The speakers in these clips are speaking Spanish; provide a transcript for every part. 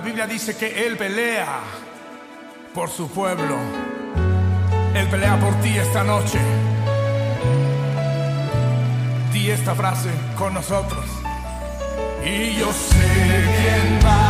La Biblia dice que Él pelea por su pueblo. Él pelea por ti esta noche. Di esta frase con nosotros. Y yo sé quién va.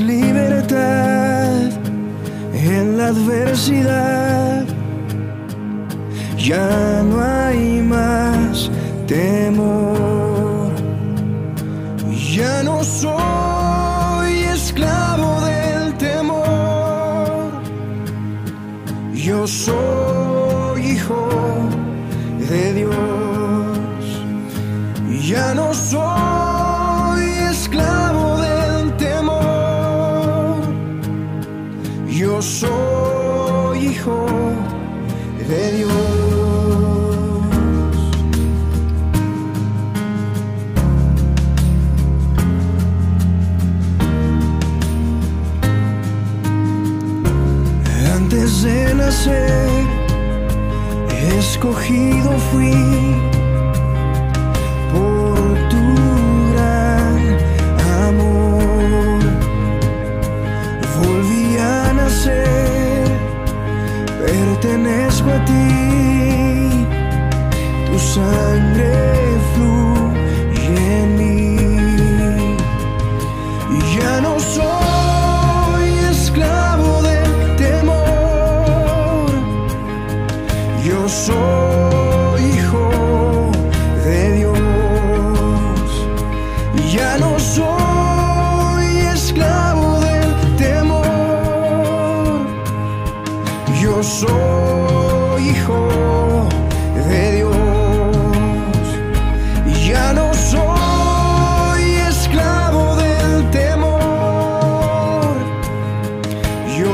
libertad en la adversidad. Ya no hay más temor. Ya no soy esclavo del temor. Yo soy escogido fui por tu gran amor. Volví a nacer, pertenezco a ti, tu sangre.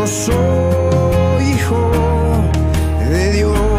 soy hijo de Dios.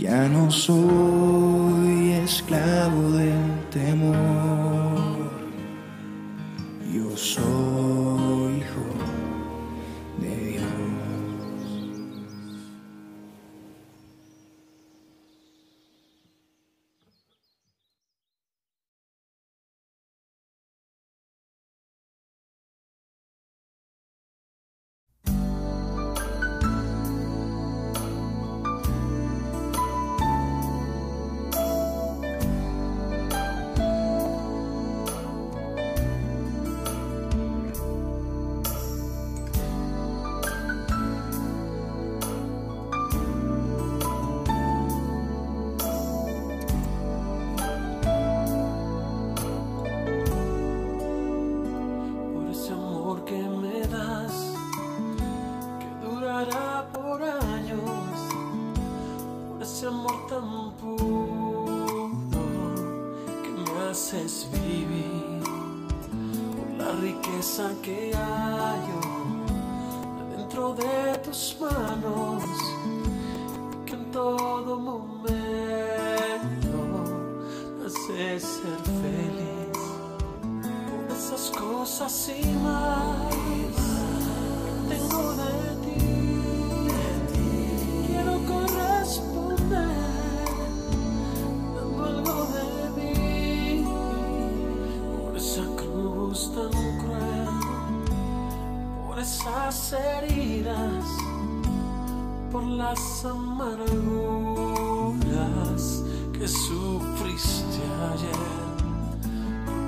Ya no soy esclavo del temor. cosa que hay.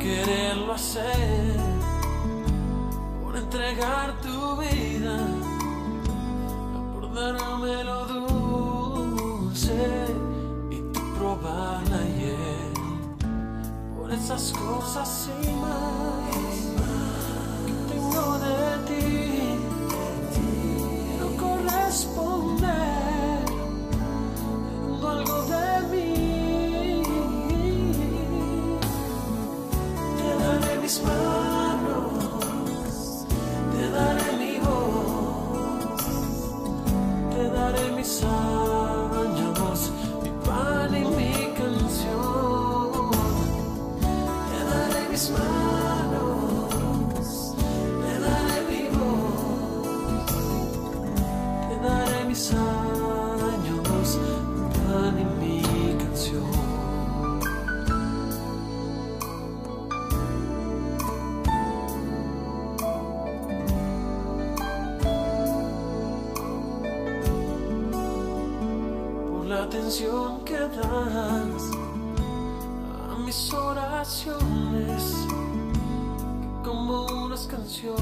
quererlo hacer, por entregar tu vida, por darme lo dulce y tú probarla ayer, por esas cosas y más que tengo de ti, no corresponde. smile. que das a mis oraciones, que como unas canciones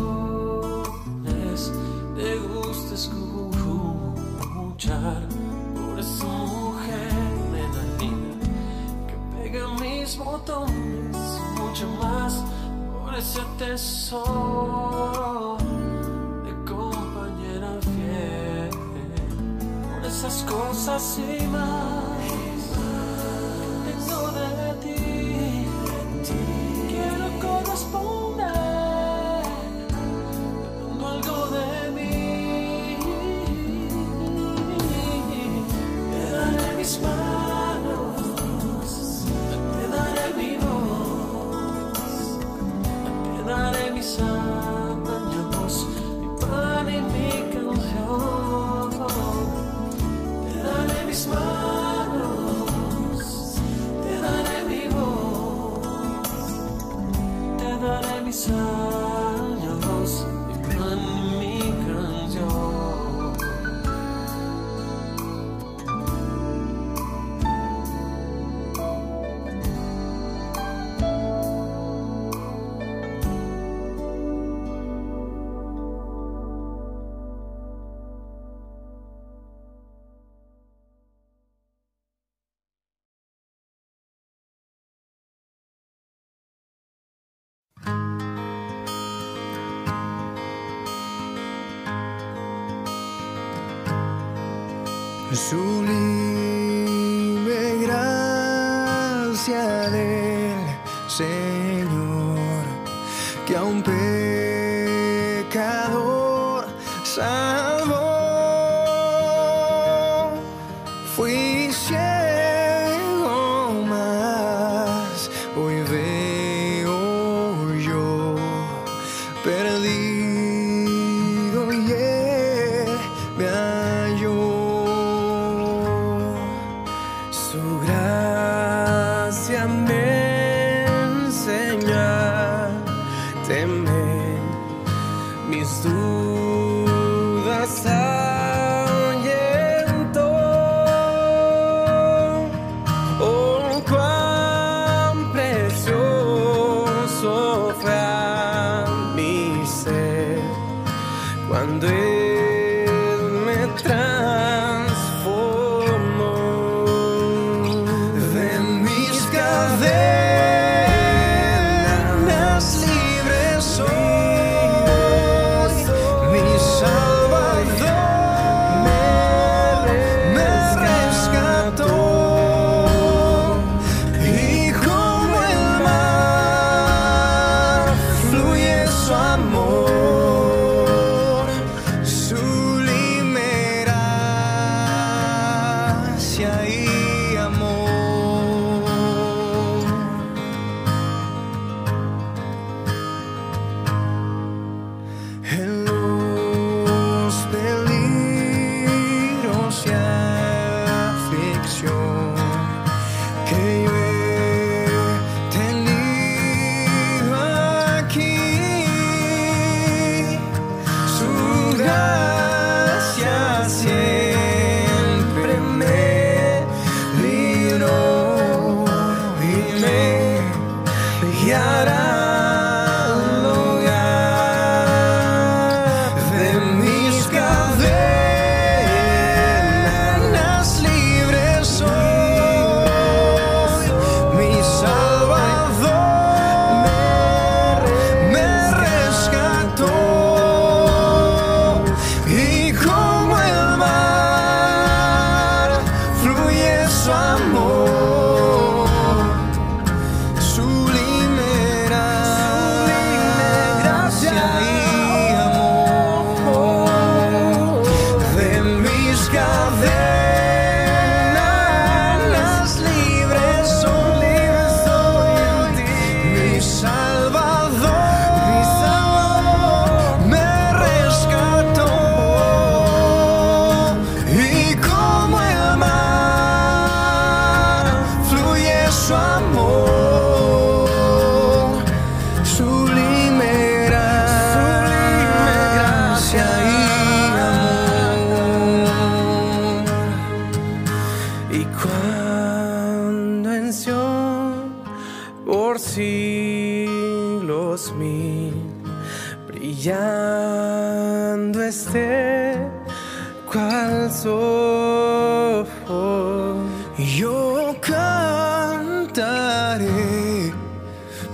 te gusta escuchar por esa mujer menanina que pega mis botones mucho más por ese tesoro. sa. Sublime gracia del Señor, que aún Olha aí.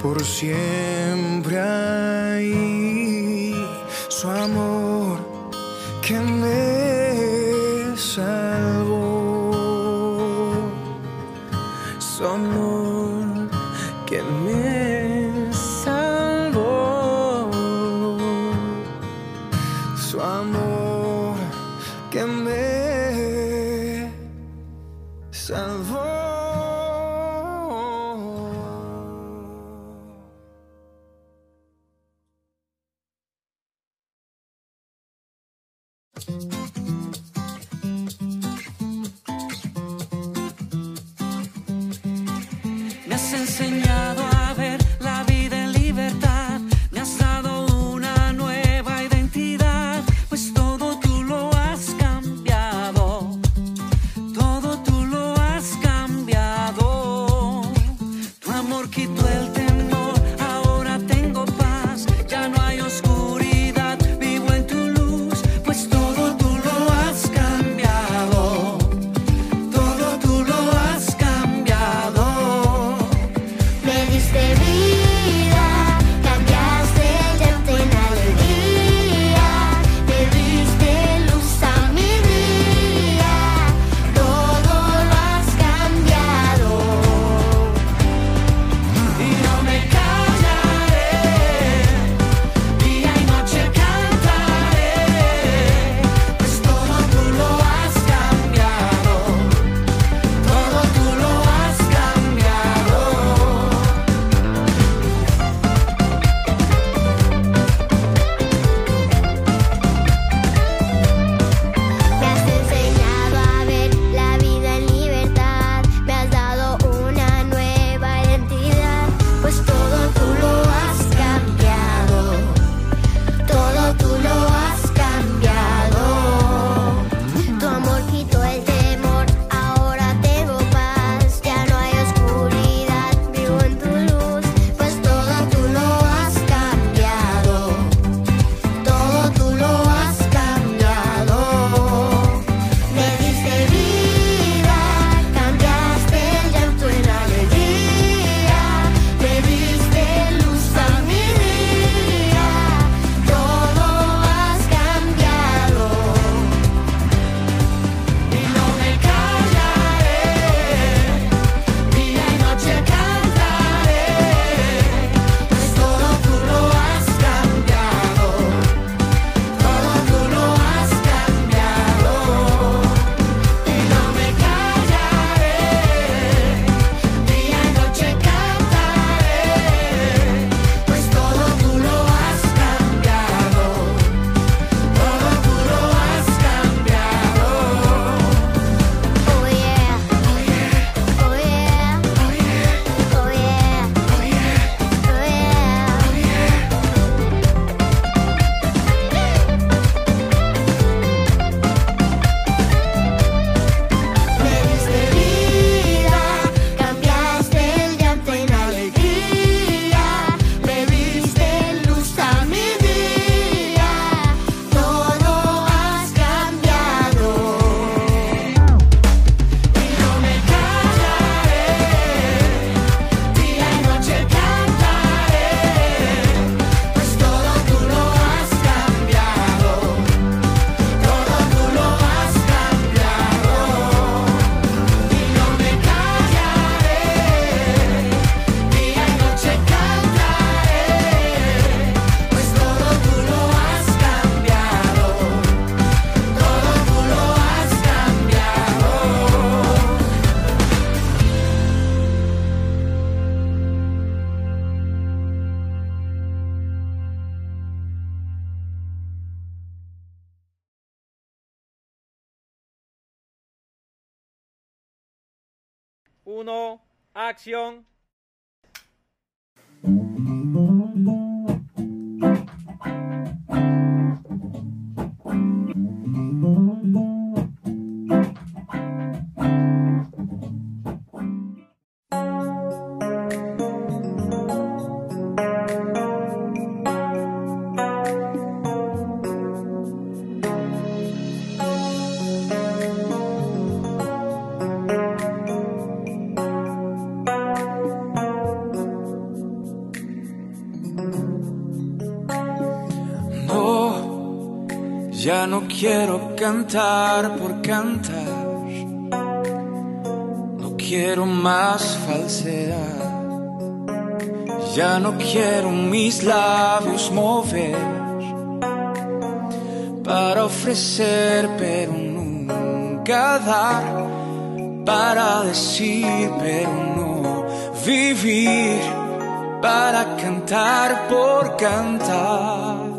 por siempre ahí. Su amor que me 1, acción. cantar por cantar. No quiero más falsedad. Ya no quiero mis labios mover para ofrecer, pero nunca dar. Para decir, pero no vivir. Para cantar por cantar.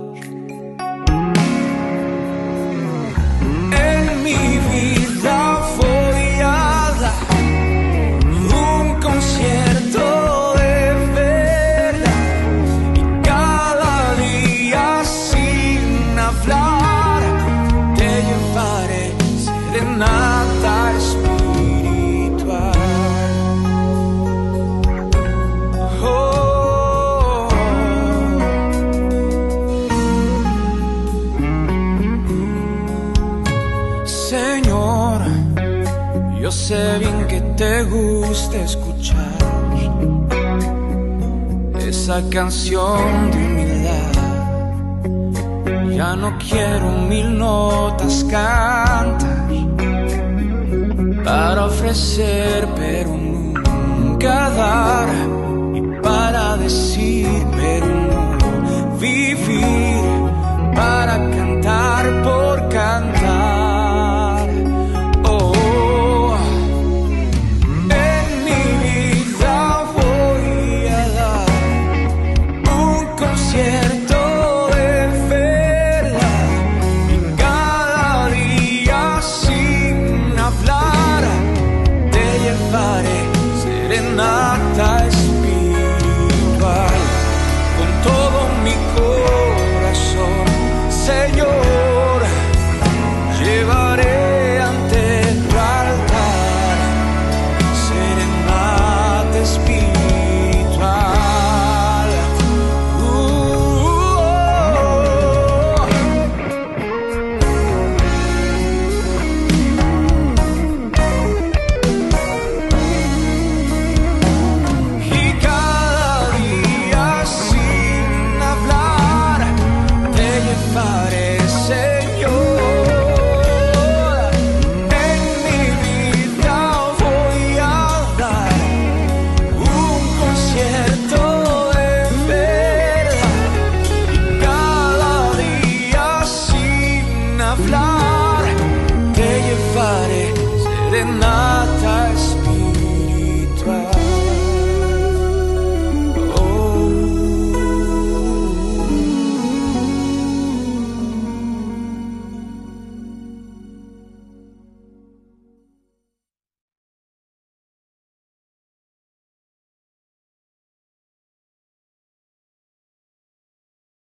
te gusta escuchar esa canción de humildad. Ya no quiero mil notas cantar para ofrecer, pero